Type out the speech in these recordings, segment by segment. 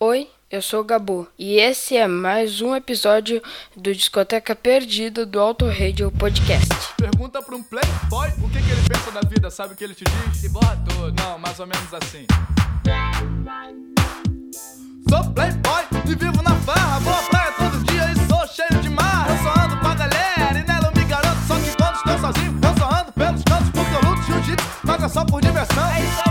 Oi, eu sou o Gabu e esse é mais um episódio do Discoteca Perdida do Auto Radio Podcast. Pergunta para um playboy o que, que, ele pensa da vida, sabe o que ele te diz? E borra tudo. Não, mais ou menos assim. Sou playboy e vivo na farra, vou à praia todo dia e sou cheio de marra. Eu só ando pra galera e nela eu me garanto, só que quando estou sozinho eu só ando pelos cantos porque eu luto jiu-jitsu, paga é só por diversão. É isso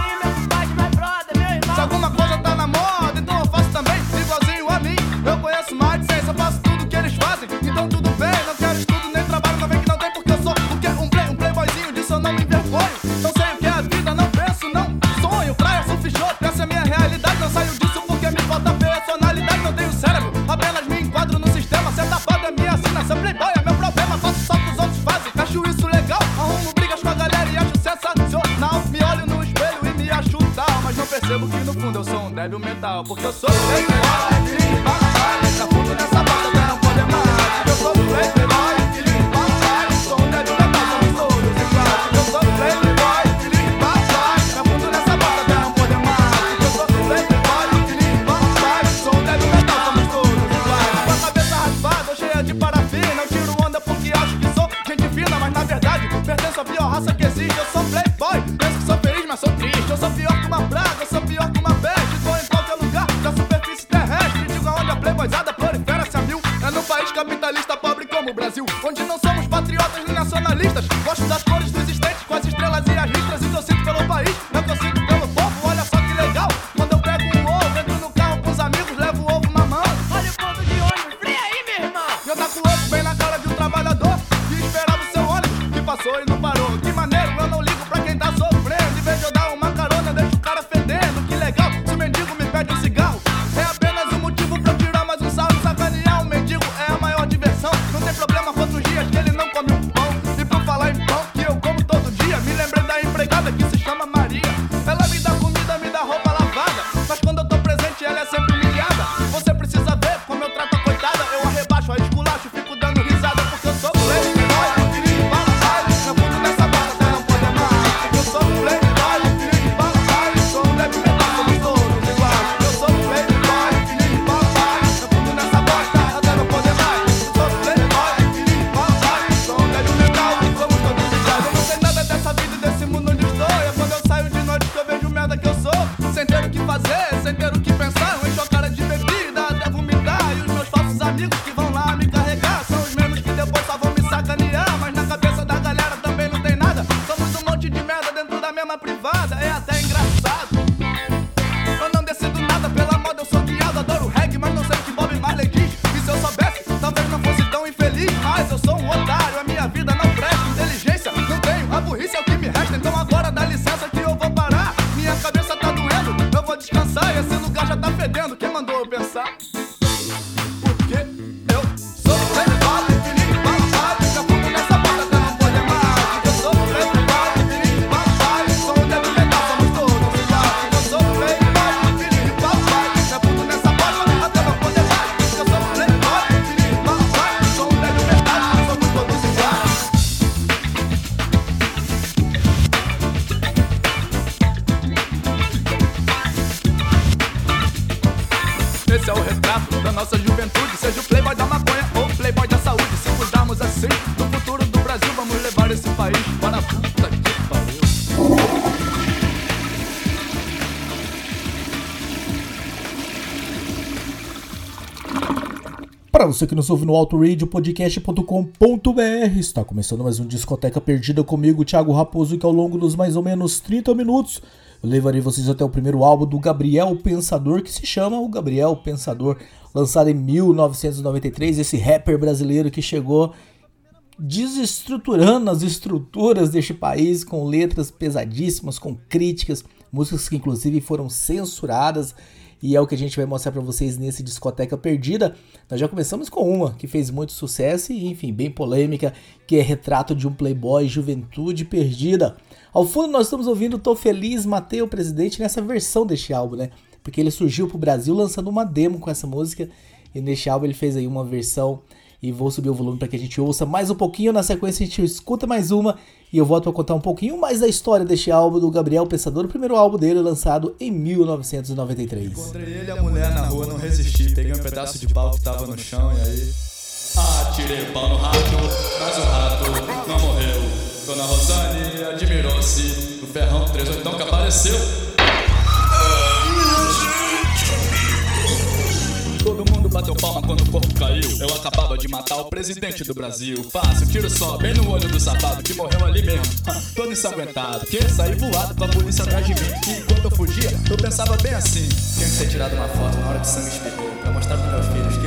Para você que nos ouve no altoradioPodcast.com.br, está começando mais um Discoteca Perdida comigo, Thiago Raposo, que ao longo dos mais ou menos 30 minutos eu levarei vocês até o primeiro álbum do Gabriel Pensador, que se chama O Gabriel Pensador, lançado em 1993, esse rapper brasileiro que chegou desestruturando as estruturas deste país com letras pesadíssimas, com críticas, músicas que inclusive foram censuradas e é o que a gente vai mostrar para vocês nesse Discoteca Perdida. Nós já começamos com uma que fez muito sucesso e, enfim, bem polêmica, que é Retrato de um Playboy Juventude Perdida. Ao fundo nós estamos ouvindo Tô Feliz, Matei o Presidente nessa versão deste álbum, né? Porque ele surgiu pro Brasil lançando uma demo com essa música e neste álbum ele fez aí uma versão e vou subir o volume para que a gente ouça mais um pouquinho. Na sequência, a gente escuta mais uma e eu volto para contar um pouquinho mais da história deste álbum do Gabriel Pensador, o primeiro álbum dele lançado em 1993. Encontrei ele e a mulher na rua, não resisti. Peguei um pedaço de pau que tava no chão e aí. Atirei o pau no rato, mas o rato não morreu. Dona Rosane admirou-se do ferrão 38 que apareceu. Bateu palma quando o corpo caiu. Eu acabava de matar o presidente do Brasil. Fácil, tiro só, bem no olho do safado que morreu ali mesmo. Todo ensanguentado, que saí voado com a polícia atrás de mim. E enquanto eu fugia, eu pensava bem assim: tinha que ter tirado uma foto na hora que sangue espirrou. Pra mostrar pros meus filhos que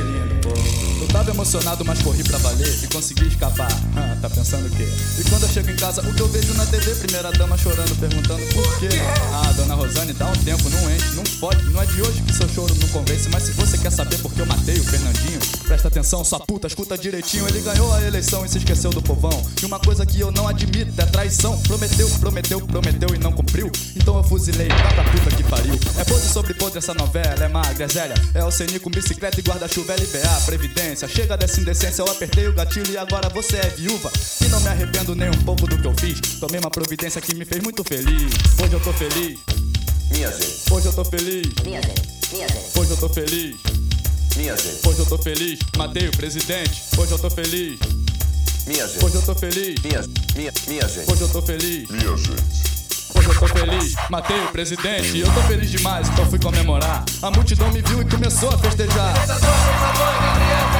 tava emocionado, mas corri pra valer e consegui escapar. Ah, tá pensando o quê? E quando eu chego em casa, o que eu vejo na TV, primeira dama chorando, perguntando por quê. Ah, dona Rosane, dá um tempo, não enche, não pode. Não é de hoje que seu choro não convence, mas se você quer saber por que eu matei o Fernandinho, presta atenção, sua puta, escuta direitinho. Ele ganhou a eleição e se esqueceu do povão. E uma coisa que eu não admito é traição. Prometeu, prometeu, prometeu e não cumpriu. Então eu fuzilei, vai pra puta que pariu. É podre sobre podre essa novela, é magra, é zélia. É o com bicicleta e guarda-chuva, LBA, Previdência. Chega dessa indecência, eu apertei o gatilho e agora você é viúva. E não me arrependo nem um pouco do que eu fiz. Tomei uma providência que me fez muito feliz. Hoje eu tô feliz. Minha gente, Hoje eu tô feliz. minha gente, minha gente, Hoje eu tô feliz. minha gente, Hoje eu tô feliz. Matei o presidente. Hoje eu tô feliz. minha gente, Hoje eu tô feliz. minha, minha, minha gente, Hoje eu tô feliz. Hoje eu tô feliz, matei o presidente. Eu tô feliz demais, então fui comemorar. A multidão me viu e começou a festejar. Me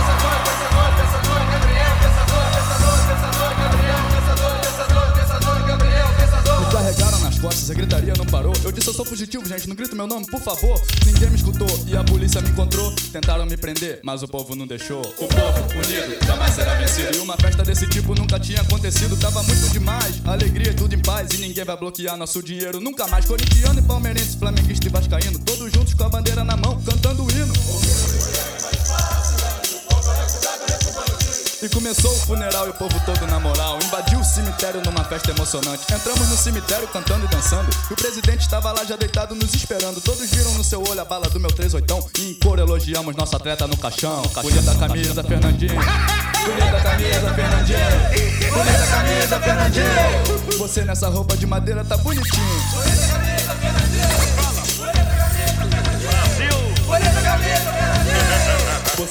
costas, a gritaria não parou. Eu disse eu sou fugitivo, gente, não grita meu nome, por favor. Ninguém me escutou e a polícia me encontrou. Tentaram me prender, mas o povo não deixou. O povo unido jamais será vencido. E uma festa desse tipo nunca tinha acontecido. Tava muito demais, alegria tudo em paz. E ninguém vai bloquear nosso dinheiro nunca mais. Corintiano e palmeirense, flamenguista e vascaíno. Todos juntos com a bandeira na mão, cantando o hino. E começou o funeral e o povo todo na moral. Invadiu o cemitério numa festa emocionante. Entramos no cemitério cantando e dançando. E o presidente estava lá já deitado nos esperando. Todos viram no seu olho a bala do meu 38. E em cor elogiamos nosso atleta no caixão. Bonita camisa, Fernandinho. Bonita camisa, Fernandinho. Bonita camisa, Fernandinho. Você nessa roupa de madeira tá bonitinho.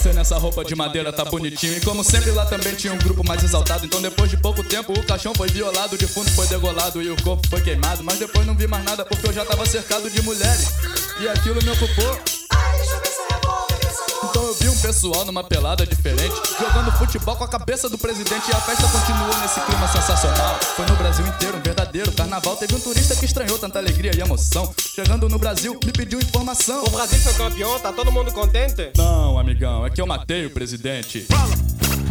Você nessa roupa de madeira tá bonitinho. E como sempre lá também tinha um grupo mais exaltado. Então depois de pouco tempo o caixão foi violado, o defunto foi degolado e o corpo foi queimado. Mas depois não vi mais nada porque eu já tava cercado de mulheres. E aquilo me ocupou. Eu vi um pessoal numa pelada diferente, jogando futebol com a cabeça do presidente e a festa continuou nesse clima sensacional. Foi no Brasil inteiro um verdadeiro carnaval. Teve um turista que estranhou tanta alegria e emoção. Chegando no Brasil, me pediu informação. O Brasil foi campeão, tá todo mundo contente? Não, amigão, é que eu matei o presidente. Hoje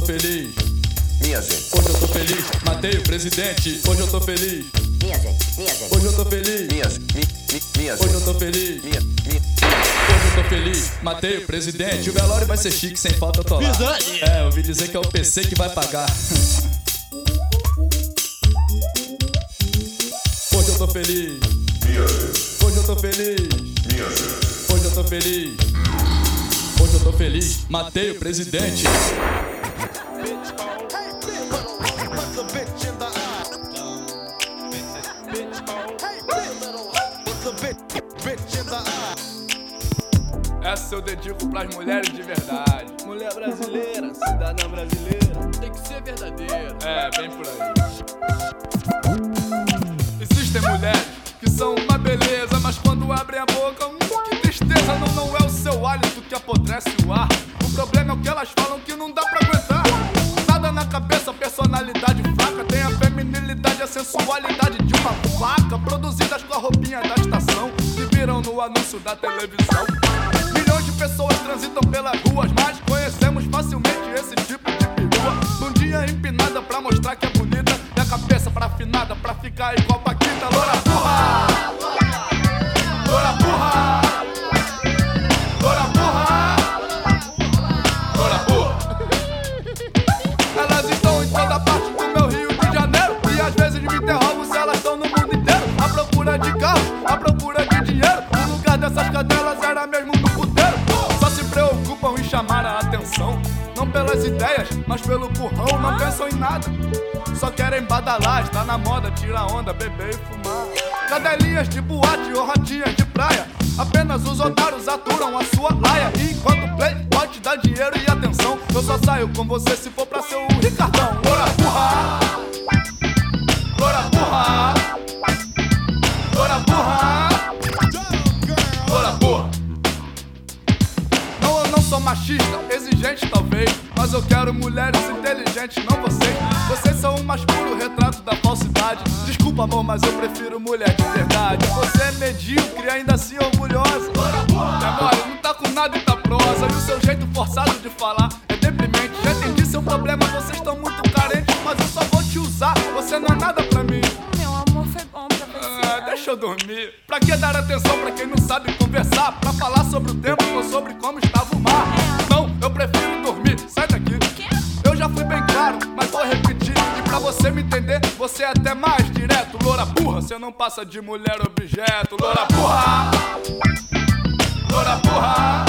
tô feliz, minha gente, hoje eu tô feliz. Matei o presidente, hoje eu tô feliz, minha gente, minha gente, hoje eu tô feliz, minha, mi, mi, minha hoje eu gente, tô feliz. minha, minha, Hoje eu tô feliz, matei o presidente. O velório vai ser chique, sem falta lá. É, eu ouvi dizer que é o PC que vai pagar. Hoje eu tô feliz. Hoje eu tô feliz. Hoje eu tô feliz. Hoje eu tô feliz, matei o presidente. Essa eu dedico pras mulheres de verdade. Mulher brasileira, cidadã brasileira. Tem que ser verdadeira. É, bem por aí. Existem mulheres que são uma beleza, mas quando abrem a boca, hum, que tristeza, não, não é o seu hálito que apodrece o ar. O problema é o que elas falam que não dá pra aguentar. Nada na cabeça, personalidade fraca. Tem a feminilidade, a sensualidade de uma vaca. Produzidas com a roupinha da estação, que viram no anúncio da televisão. Pessoas transitam pelas ruas, mas conhecemos facilmente esse tipo de perua. Num dia empinada pra mostrar que é bonita, e a cabeça pra afinada pra ficar igual Paquita. Loura! atenção. Não pelas ideias, mas pelo burrão. Não pensam em nada, só querem badalar. Está na moda, tira onda, beber e fumar. Cadelinhas de boate ou ratinhas de praia. Apenas os otários aturam a sua laia. E enquanto play, pode dar dinheiro e atenção. Eu só saio com você se for pra ser o Ricardão. Ora, burra! Ora, burra! Ora, burra! Ora, porra! Não, eu não sou machista exigente talvez. Mas eu quero mulheres inteligentes, não vocês. Vocês são o mais puro retrato da falsidade. Desculpa, amor, mas eu prefiro mulher de verdade. Você é medíocre e ainda assim orgulhosa. É mole, não tá com nada e tá prosa. E o seu jeito forçado de falar é deprimente. Já entendi seu problema, vocês estão muito carentes. Mas eu só vou te usar, você não é nada pra mim. Meu amor foi bom pra você. Ah, deixa eu dormir. Pra que dar atenção pra quem não sabe conversar? Pra falar sobre o tempo ou sobre como estava você me entender, você é até mais direto. Loura burra, você não passa de mulher objeto. Loura burra. Loura burra.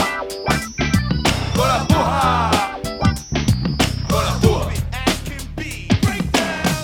Loura burra. Loura burra.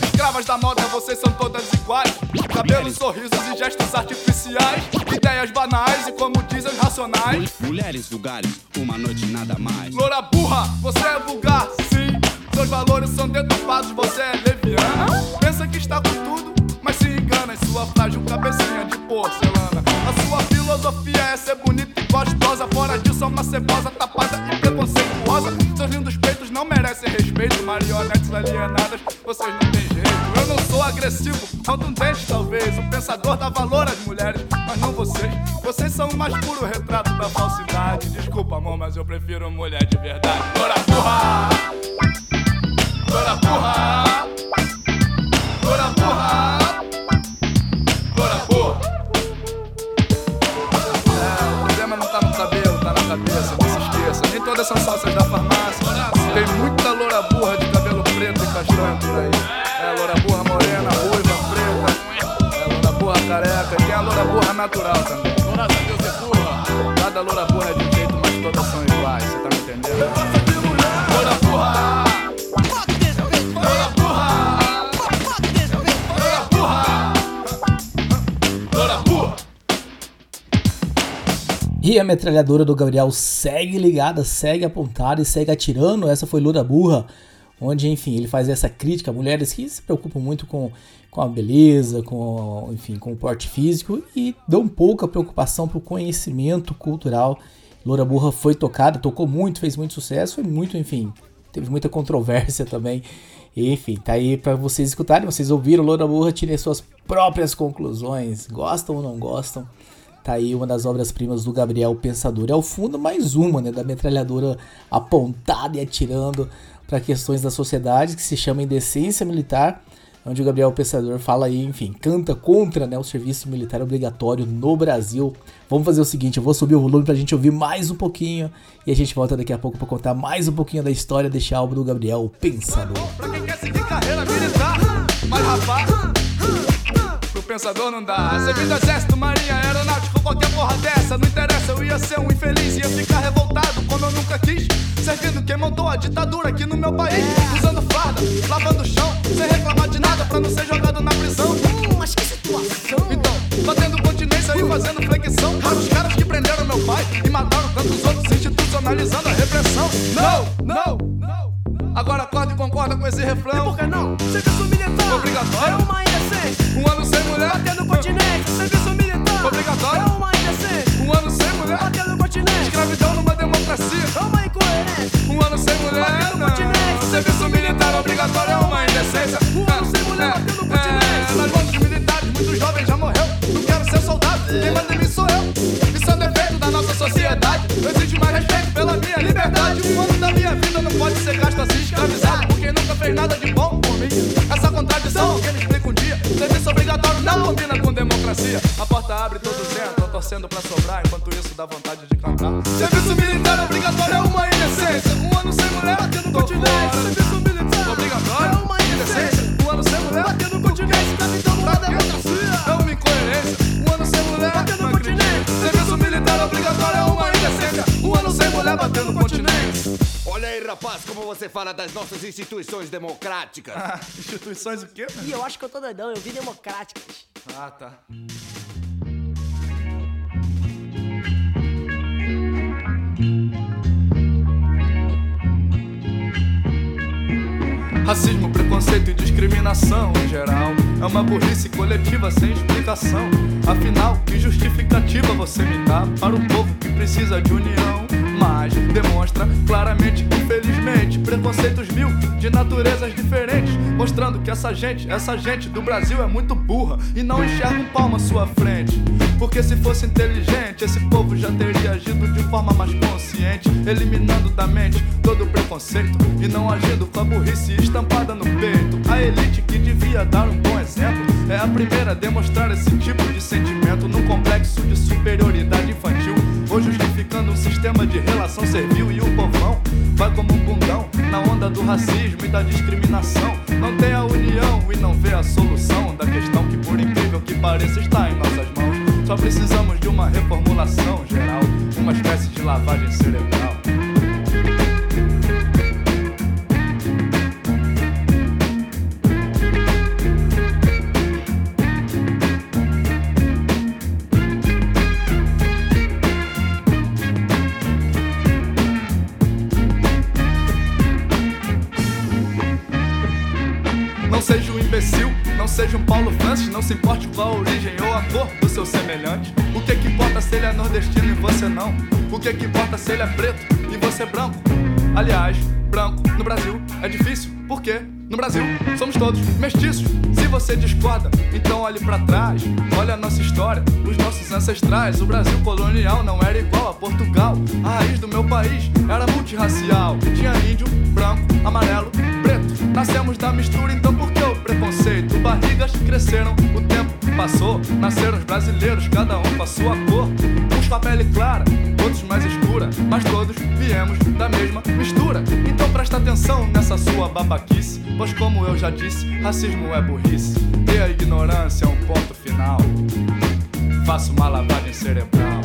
Escravas da moda, vocês são todas iguais. Cabelos, sorrisos e gestos artificiais. Ideias banais e, como dizem os racionais. Mulheres vulgares, uma noite nada mais. Loura burra, você é vulgar, sim. Seus valores são deturpados, você é leviana. Pensa que está com tudo, mas se engana em sua frágil cabecinha de porcelana. A sua filosofia é ser bonita e gostosa. Fora disso, é uma cebosa tapada e preconceituosa. Seus lindos peitos não merecem respeito. Marionetes alienadas, vocês não têm jeito. Eu não sou agressivo, contundente talvez. O pensador dá valor às mulheres, mas não vocês. Vocês são o mais puro retrato da falsidade. Desculpa, amor, mas eu prefiro mulher de verdade. Loura burra! Loura burra! Loura burra! Loura burra! É, o problema não tá no cabelo, tá na cabeça, não se esqueça. Nem todas são salsas da farmácia. Tem muita loura burra de cabelo preto e castanho por aí. É, loura burra morena, ruiva, preta. É, loura burra careca. Tem a loura burra natural também. Graças a Deus é burra. Cada loura burra é de um jeito, mas todas são iguais, você tá me entendendo? E a metralhadora do Gabriel segue ligada, segue apontada e segue atirando. Essa foi Loura Burra, onde, enfim, ele faz essa crítica a mulheres que se preocupam muito com, com a beleza, com, enfim, com o porte físico e dão pouca preocupação para o conhecimento cultural. Loura Burra foi tocada, tocou muito, fez muito sucesso, foi muito, enfim, teve muita controvérsia também. Enfim, tá aí para vocês escutarem, vocês ouviram Loura Burra, tirem suas próprias conclusões, gostam ou não gostam. Tá aí uma das obras-primas do Gabriel Pensador. É o fundo mais uma, né, da metralhadora apontada e atirando para questões da sociedade que se chama Indecência Militar, onde o Gabriel Pensador fala aí, enfim, canta contra né, o serviço militar obrigatório no Brasil. Vamos fazer o seguinte, eu vou subir o volume pra gente ouvir mais um pouquinho e a gente volta daqui a pouco para contar mais um pouquinho da história deste álbum do Gabriel Pensador. Pra quem quer seguir carreira militar, mas rapaz, pensador não dá. Servir do exército, marinha, aeronáutico, qualquer porra dessa, não interessa, eu ia ser um infeliz, ia ficar revoltado como eu nunca quis. Servindo quem montou a ditadura aqui no meu país, usando farda, lavando o chão, sem reclamar de nada pra não ser jogado na prisão. Hum, mas que situação. Então, batendo continência e fazendo flexão. Para os caras que prenderam meu pai e mataram tantos outros, institucionalizando a repressão. Não, não, não. Agora acorda e concorda com esse refrão. Por que não? Serviço militar Obrigatório. É uma Um ano sem mulher. Batendo continente Serviço militar Obrigatório. É uma indecência Um ano sem mulher. Batendo continente Escravidão numa democracia. É uma incoerência Um ano sem mulher. Batendo não. continente. Serviço militar obrigatório é uma indecência. Um ano sem mulher. Batendo continente. É, nas mãos dos militares, muitos jovens já morreu. Não quero ser soldado, quem manda em mim sou eu. Isso é um defeito da nossa sociedade. Existe mais respeito pela minha liberdade. Um ano da minha vida não pode ser gasto assim, escravizado. Por quem nunca fez nada de bom por mim. Essa contradição, alguém me explica um dia. Serviço obrigatório não combina com democracia. A porta abre, todos entram, torcendo pra sobrar. Enquanto isso, dá vontade de cantar. Serviço militar obrigatório é uma indecência. Um ano sem mulher, continente fora. Serviço aí, rapaz, como você fala das nossas instituições democráticas? Ah, instituições o quê? Ih, eu acho que eu tô doidão, eu vi democráticas. Ah, tá. Racismo, preconceito e discriminação em geral. É uma burrice coletiva sem explicação. Afinal, que justificativa você me dá Para o povo que precisa de união? Mas demonstra claramente que infelizmente Preconceitos mil de naturezas diferentes Mostrando que essa gente, essa gente do Brasil é muito burra E não enxerga um palmo à sua frente porque se fosse inteligente, esse povo já teria agido de forma mais consciente, eliminando da mente todo o preconceito e não agindo com a burrice estampada no peito. A elite que devia dar um bom exemplo é a primeira a demonstrar esse tipo de sentimento num complexo de superioridade infantil, ou justificando um sistema de relação servil e o povão vai como um bundão na onda do racismo e da discriminação. Não tem a união e não vê a solução da questão que, por incrível que pareça, está em nossas mãos. Só precisamos de uma reformulação geral, uma espécie de lavagem cerebral. Não seja um imbecil, não seja um Paulo Francis, não se importe com a origem ou a cor seu semelhante. O que que importa se ele é nordestino e você não? O que que importa se ele é preto e você é branco? Aliás, branco no Brasil é difícil, por quê? No Brasil, somos todos mestiços. Se você discorda, então olhe pra trás. Olha a nossa história, os nossos ancestrais. O Brasil colonial não era igual a Portugal. A raiz do meu país era multirracial. Tinha índio, branco, amarelo, preto. Nascemos da mistura, então por que o preconceito? Barrigas cresceram, o tempo passou. Nasceram os brasileiros, cada um com a sua cor. Uns com a pele clara, outros mais escura. Mas todos viemos da mesma mistura. Então presta atenção nessa sua babaquice. Pois como eu já disse, racismo é burrice. E a ignorância é um ponto final. Faço uma lavagem cerebral.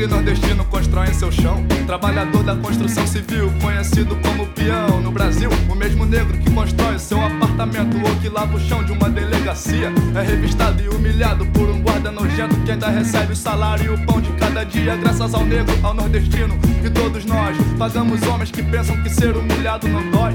Negro e nordestino constroem seu chão. Trabalhador da construção civil, conhecido como peão. No Brasil, o mesmo negro que constrói seu apartamento ou que lava o chão de uma delegacia é revistado e humilhado por um guarda nojento que ainda recebe o salário e o pão de cada dia. Graças ao negro, ao nordestino e todos nós pagamos homens que pensam que ser humilhado não dói.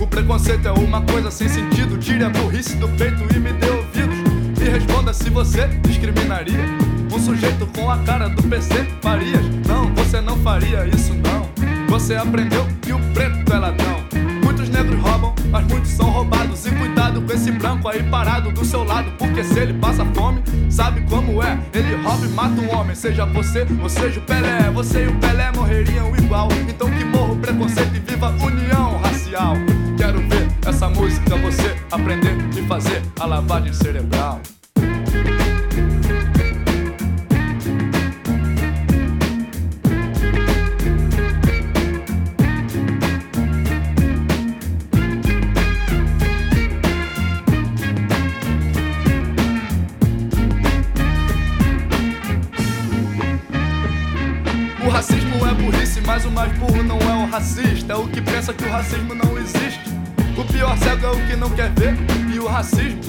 O preconceito é uma coisa sem sentido. Tire a burrice do peito e me dê ouvidos. E responda se você discriminaria um sujeito com a cara do PC Farias. Não, você não faria isso não. Você aprendeu que o preto é ladrão. Muitos negros roubam, mas muitos são roubados. E cuidado com esse branco aí parado do seu lado, porque se ele passa fome, sabe como é? Ele rouba e mata um homem, seja você ou seja o Pelé. Você e o Pelé morreriam igual. Então que morra o preconceito e viva a união racial. Quero ver essa música você aprender e fazer a lavagem cerebral. Racismo é burrice, mas o mais burro não é o racista. É o que pensa que o racismo não existe. O pior cego é o que não quer ver. E o racismo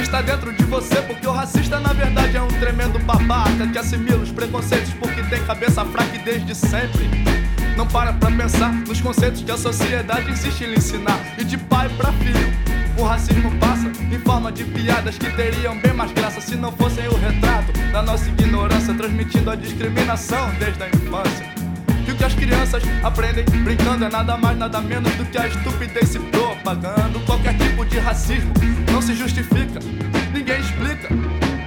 está dentro de você, porque o racista na verdade é um tremendo babaca que assimila os preconceitos porque tem cabeça fraca e desde sempre. Não para pra pensar nos conceitos que a sociedade insiste em lhe ensinar. E de pai pra filho, o racismo passa em forma de piadas que teriam bem mais graça se não fossem o retrato da nossa ignorância, transmitindo a discriminação desde a infância. E o que as crianças aprendem brincando é nada mais, nada menos do que a estupidez se propagando. Qualquer tipo de racismo não se justifica, ninguém explica.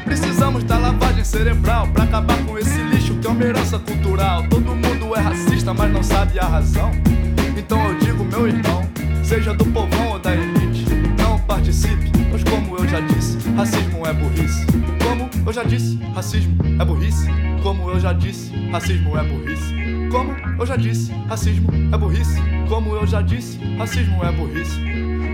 Precisamos da lavagem cerebral pra acabar com esse lixo que é uma herança cultural. Todo mundo é racista, mas não sabe a razão. Então eu digo, meu irmão, seja do povão ou da elite, participe, pois como eu já disse, racismo é burrice. Como eu já disse, racismo é burrice. Como eu já disse, racismo é burrice. Como eu já disse, racismo é burrice. Como eu já disse, racismo é burrice.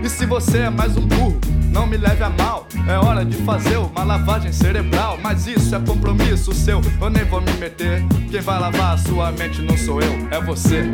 E se você é mais um burro, não me leve a mal. É hora de fazer uma lavagem cerebral. Mas isso é compromisso seu, eu nem vou me meter. Quem vai lavar a sua mente não sou eu, é você.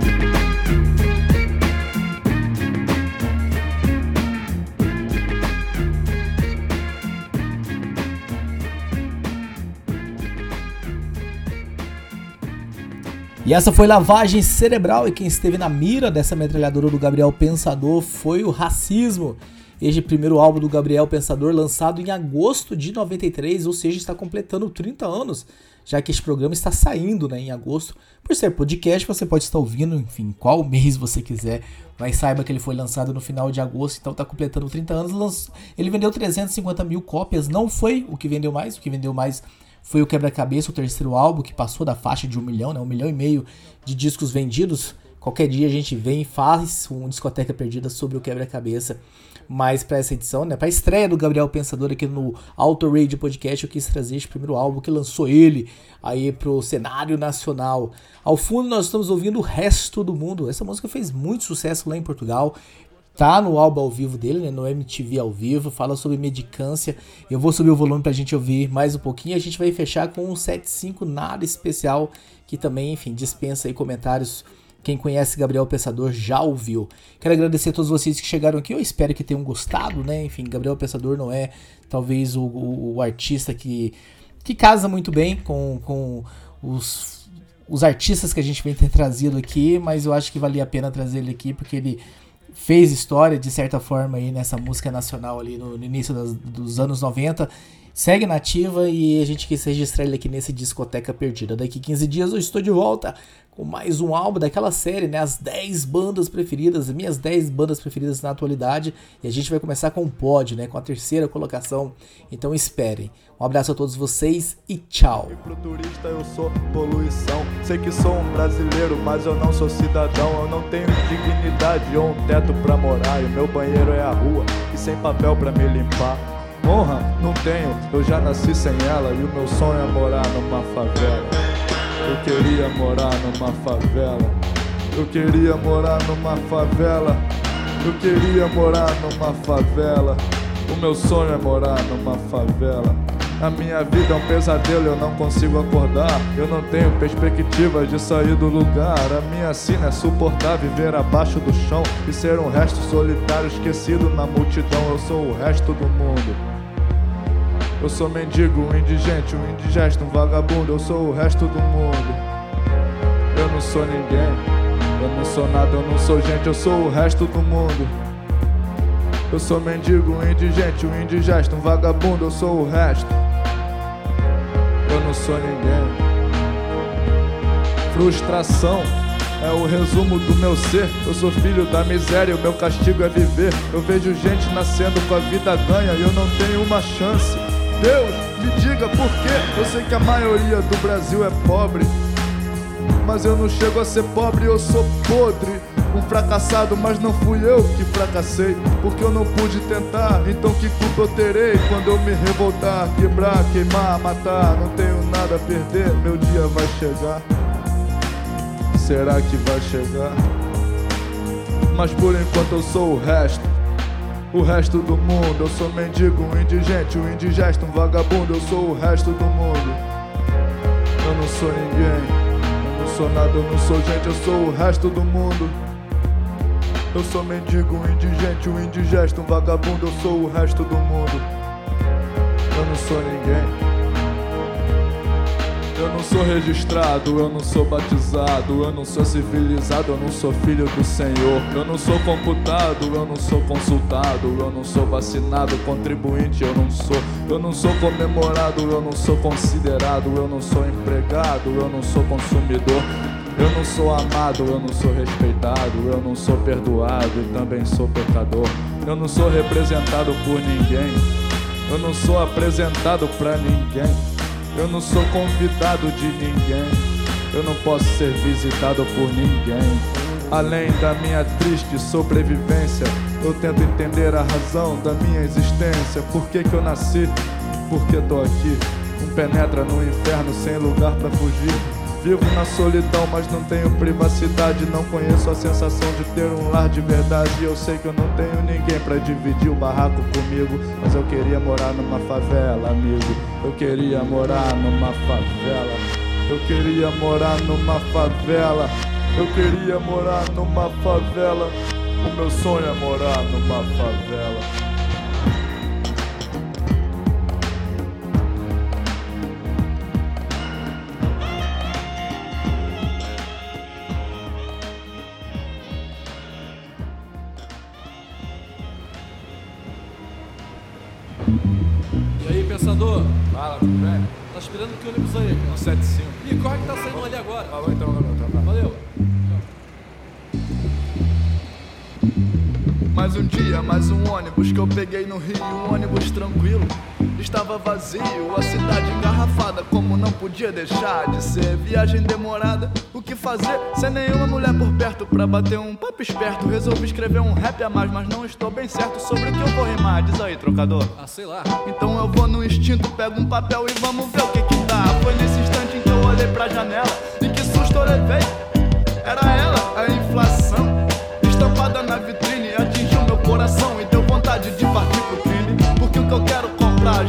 E essa foi lavagem cerebral e quem esteve na mira dessa metralhadora do Gabriel Pensador foi o racismo. Este primeiro álbum do Gabriel Pensador lançado em agosto de 93, ou seja, está completando 30 anos, já que este programa está saindo né, em agosto. Por ser podcast, você pode estar ouvindo, enfim, qual mês você quiser, mas saiba que ele foi lançado no final de agosto, então está completando 30 anos. Ele vendeu 350 mil cópias, não foi o que vendeu mais, o que vendeu mais foi o Quebra-Cabeça, o terceiro álbum, que passou da faixa de um milhão, né? Um milhão e meio de discos vendidos. Qualquer dia a gente vem e faz um discoteca perdida sobre o Quebra-Cabeça. Mas para essa edição, né, para a estreia do Gabriel Pensador aqui no Auto Radio Podcast, eu quis trazer este primeiro álbum que lançou ele aí pro cenário nacional. Ao fundo nós estamos ouvindo o resto do mundo. Essa música fez muito sucesso lá em Portugal tá no álbum ao vivo dele, né, no MTV ao vivo, fala sobre medicância. Eu vou subir o volume pra gente ouvir mais um pouquinho. A gente vai fechar com um 75 nada especial, que também, enfim, dispensa aí comentários. Quem conhece Gabriel Pensador já ouviu. Quero agradecer a todos vocês que chegaram aqui. Eu espero que tenham gostado, né? Enfim, Gabriel Pensador não é talvez o, o, o artista que, que casa muito bem com, com os, os artistas que a gente vem ter trazido aqui, mas eu acho que valia a pena trazer ele aqui porque ele fez história de certa forma aí nessa música nacional ali no, no início das, dos anos 90. Segue nativa e a gente quis registrar ele aqui nesse Discoteca Perdida. Daqui 15 dias eu estou de volta com mais um álbum daquela série, né? As 10 bandas preferidas, minhas 10 bandas preferidas na atualidade. E a gente vai começar com o pod, né? Com a terceira colocação. Então esperem. Um abraço a todos vocês e tchau. Pro turista eu sou poluição. Sei que sou um brasileiro, mas eu não sou cidadão. Eu não tenho dignidade ou um teto pra morar. E meu banheiro é a rua e sem papel pra me limpar. Honra, não tenho, eu já nasci sem ela. E o meu sonho é morar numa favela. Eu queria morar numa favela. Eu queria morar numa favela. Eu queria morar numa favela. O meu sonho é morar numa favela. A minha vida é um pesadelo, eu não consigo acordar. Eu não tenho perspectiva de sair do lugar. A minha sina é suportar viver abaixo do chão e ser um resto solitário esquecido na multidão. Eu sou o resto do mundo. Eu sou mendigo, indigente, um indigesto, um vagabundo. Eu sou o resto do mundo. Eu não sou ninguém. Eu não sou nada, eu não sou gente. Eu sou o resto do mundo. Eu sou mendigo, um indigente, um indigesto, um vagabundo. Eu sou o resto. Eu não sou ninguém. Frustração é o resumo do meu ser. Eu sou filho da miséria, o meu castigo é viver. Eu vejo gente nascendo com a vida ganha e eu não tenho uma chance. Deus, me diga por quê. Eu sei que a maioria do Brasil é pobre, mas eu não chego a ser pobre, eu sou podre. Um fracassado, mas não fui eu que fracassei, porque eu não pude tentar. Então que culpa eu terei quando eu me revoltar, quebrar, queimar, matar? Não tenho nada a perder, meu dia vai chegar. Será que vai chegar? Mas por enquanto eu sou o resto o resto do mundo. Eu sou mendigo, um indigente, um indigesto, um vagabundo. Eu sou o resto do mundo. Eu não sou ninguém, eu não sou nada, eu não sou gente, eu sou o resto do mundo. Eu sou mendigo, um indigente, um indigesto, um vagabundo. Eu sou o resto do mundo. Eu não sou ninguém. Eu não sou registrado, eu não sou batizado, eu não sou civilizado, eu não sou filho do Senhor. Eu não sou computado, eu não sou consultado, eu não sou vacinado, contribuinte, eu não sou. Eu não sou comemorado, eu não sou considerado, eu não sou empregado, eu não sou consumidor. Eu não sou amado, eu não sou respeitado, eu não sou perdoado e também sou pecador. Eu não sou representado por ninguém, eu não sou apresentado pra ninguém. Eu não sou convidado de ninguém. Eu não posso ser visitado por ninguém. Além da minha triste sobrevivência, eu tento entender a razão da minha existência. Por que, que eu nasci? Por que tô aqui? Um penetra no inferno sem lugar pra fugir. Vivo na solidão, mas não tenho privacidade. Não conheço a sensação de ter um lar de verdade. Eu sei que eu não tenho ninguém pra dividir o barraco comigo. Mas eu queria morar numa favela, amigo. Eu queria morar numa favela. Eu queria morar numa favela. Eu queria morar numa favela. O meu sonho é morar numa favela. Estava vazio, a cidade engarrafada, como não podia deixar de ser. Viagem demorada, o que fazer? Sem nenhuma mulher por perto pra bater um papo esperto. Resolvi escrever um rap a mais, mas não estou bem certo sobre o que eu vou rimar. Diz aí, trocador. Ah, sei lá. Então eu vou no instinto, pego um papel e vamos ver o que que dá. Foi nesse instante em que eu olhei pra janela e que susto eu levei. Era ela, a inflação,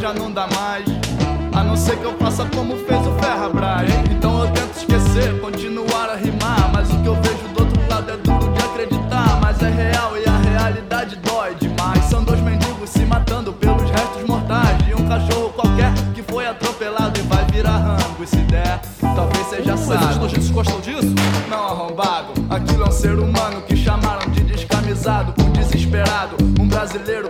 já não dá mais. A não ser que eu faça como fez o Ferrabras. Então eu tento esquecer, continuar a rimar. Mas o que eu vejo do outro lado é duro de acreditar. Mas é real e a realidade dói demais. São dois mendigos se matando pelos restos mortais de um cachorro qualquer que foi atropelado e vai virar rango. E se der, talvez seja os sábio. nojentos gostam disso? Não arrombado, aquilo é um ser humano que chamaram de descamisado, por desesperado. Um brasileiro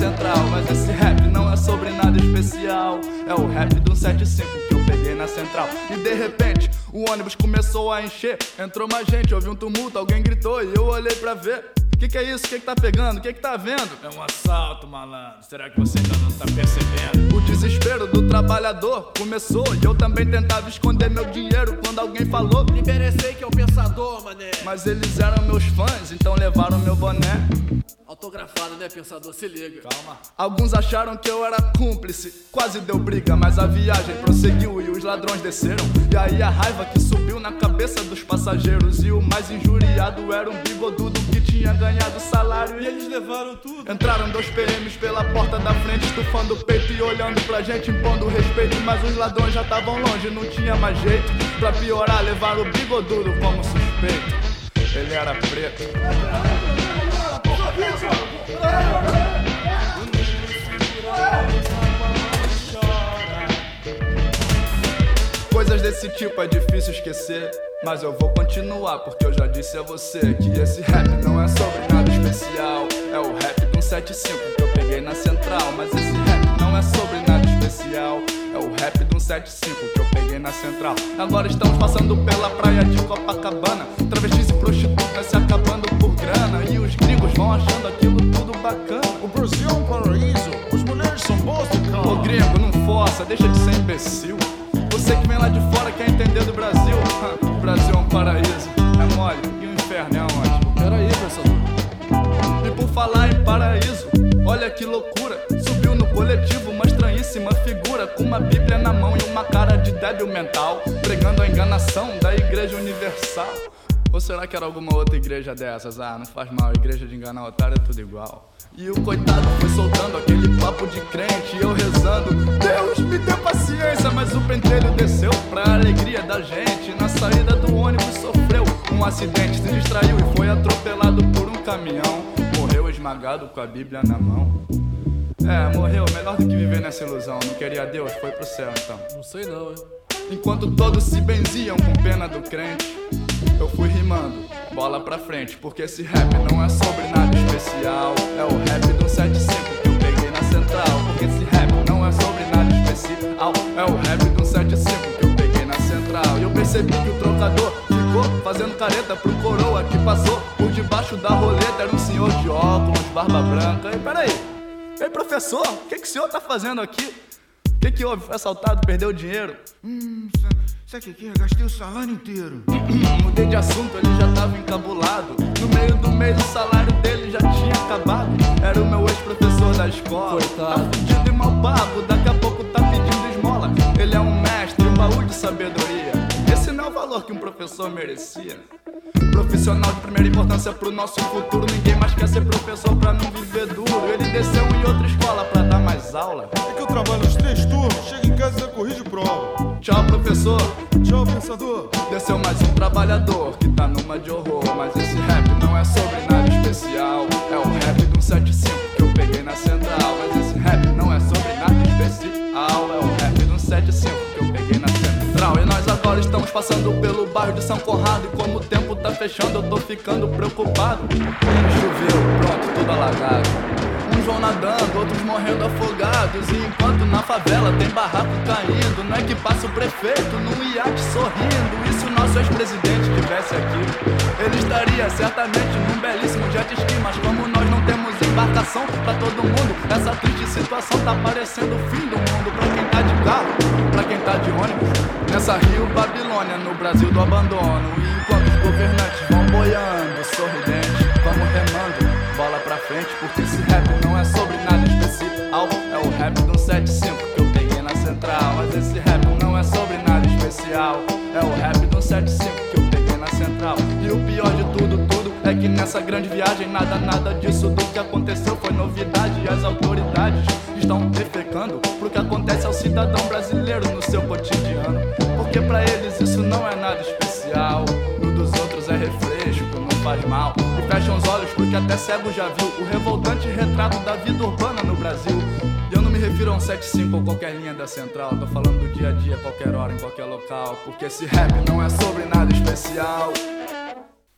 central. Mas esse rap não é sobre nada especial. É o rap um 75 que eu peguei na central. E de repente, o ônibus começou a encher. Entrou mais gente, houve um tumulto, alguém gritou e eu olhei pra ver. Que que é isso? Que que tá pegando? Que que tá vendo? É um assalto, malandro. Será que você ainda não tá percebendo? O desespero do trabalhador começou e eu também tentava esconder meu dinheiro quando alguém falou. Esse aí que é o pensador, mané. Mas eles eram meus fãs, então levaram meu boné. Autografado, né, pensador? Se liga. Calma. Alguns acharam que eu era cúmplice, quase deu briga, mas a viagem prosseguiu e os ladrões desceram. E aí a raiva que subiu na cabeça dos passageiros e o mais injuriado era um bigodudo que tinha ganhado salário E eles levaram tudo. Entraram dois PMs pela porta da frente, estufando o peito e olhando pra gente, impondo respeito. Mas os ladrões já estavam longe, não tinha mais jeito. Pra piorar, levaram o bigodudo como suspeito. Ele era preto. Coisas desse tipo é difícil esquecer. Mas eu vou continuar, porque eu já disse a você que esse rap não é sobre nada especial. É o rap de um 75 que eu peguei na central. Mas esse rap não é sobre nada especial. É o rap de um 75 que eu peguei na central. Agora estamos passando pela praia de Copacabana. Travestis e prostitutas se acabando por grana. E os gringos vão achando aquilo tudo bacana. O Brasil é um paraíso. As mulheres são boas de Ô cama. gringo, não força, deixa de ser imbecil. Você que vem lá de fora quer entender do Brasil. O Brasil é um paraíso, é mole. E o inferno é onde? Pera aí, pensador. E por falar em paraíso, olha que loucura. Subiu no coletivo uma estranhíssima figura com uma bíblia na mão e uma cara de débil mental, pregando a enganação da Igreja Universal. Ou será que era alguma outra igreja dessas? Ah, não faz mal, igreja de enganar otário é tudo igual. E o coitado foi soltando aquele acidente, se distraiu e foi atropelado por um caminhão. Morreu esmagado com a Bíblia na mão. É, morreu, melhor do que viver nessa ilusão. Não queria Deus, foi pro céu então. Não sei não, hein? Enquanto todos se benziam com pena do crente, eu fui rimando, bola pra frente, porque esse rap não é sobre nada especial. É o rap do 75 que eu peguei na central, porque esse rap não é sobre nada especial. É o rap do 75 que eu peguei na central. E eu percebi que o trocador ficou fazendo careta pro coroa que passou por debaixo da roleta. Era um senhor de óculos, barba branca. E peraí, ei professor, o que, que o senhor tá fazendo aqui? O que, que houve? Foi assaltado, perdeu dinheiro? Hum, Sabe o que é? Gastei o salário inteiro. Mudei de assunto, ele já tava encabulado. No meio do mês o salário dele já tinha acabado. Era o meu ex-professor da escola. Tá fudido e mal pago, daqui a pouco tá pedindo esmola. Ele é um mestre, um baú de sabedoria. O valor que um professor merecia. Profissional de primeira importância pro nosso futuro. Ninguém mais quer ser professor pra não viver duro. Ele desceu em outra escola pra dar mais aula. É que eu trabalho nos três turnos, chego em casa e já corrijo prova. Tchau, professor. Tchau, pensador. Desceu mais um trabalhador que tá numa de horror. Mas esse rap não é sobre nada especial. É o rap do 75 que eu peguei na central. Mas esse rap não é sobre nada especial. É o rap do 75 agora estamos passando pelo bairro de São Conrado. E como o tempo tá fechando, eu tô ficando preocupado. Choveu, pronto, tudo alagado. Um João nadando, outros morrendo afogados. E enquanto na favela tem barraco caindo, não é que passa o prefeito num iate sorrindo. E se o nosso ex-presidente estivesse aqui, ele estaria certamente num belíssimo jet ski. Mas como nós embarcação pra todo mundo, essa triste situação tá parecendo o fim do mundo. Pra quem tá de carro, pra quem tá de ônibus, nessa Rio Babilônia, no Brasil do abandono. E enquanto os governantes vão boiando, sorridentes, vamos remando bola pra frente, porque esse rap não é sobre nada especial. É o rap do 75 que eu peguei na central. Mas esse rap não é sobre nada especial. É o rap do 75 que nessa grande viagem nada, nada disso do que aconteceu foi novidade. As autoridades estão defecando pro que acontece ao cidadão brasileiro no seu cotidiano. Porque pra eles isso não é nada especial. No dos outros é refresco, não faz mal. E fecham os olhos porque até cego já viu o revoltante retrato da vida urbana no Brasil. Eu não me refiro a um 75 ou qualquer linha da central. Tô falando do dia a dia, qualquer hora, em qualquer local. Porque esse rap não é sobre nada especial.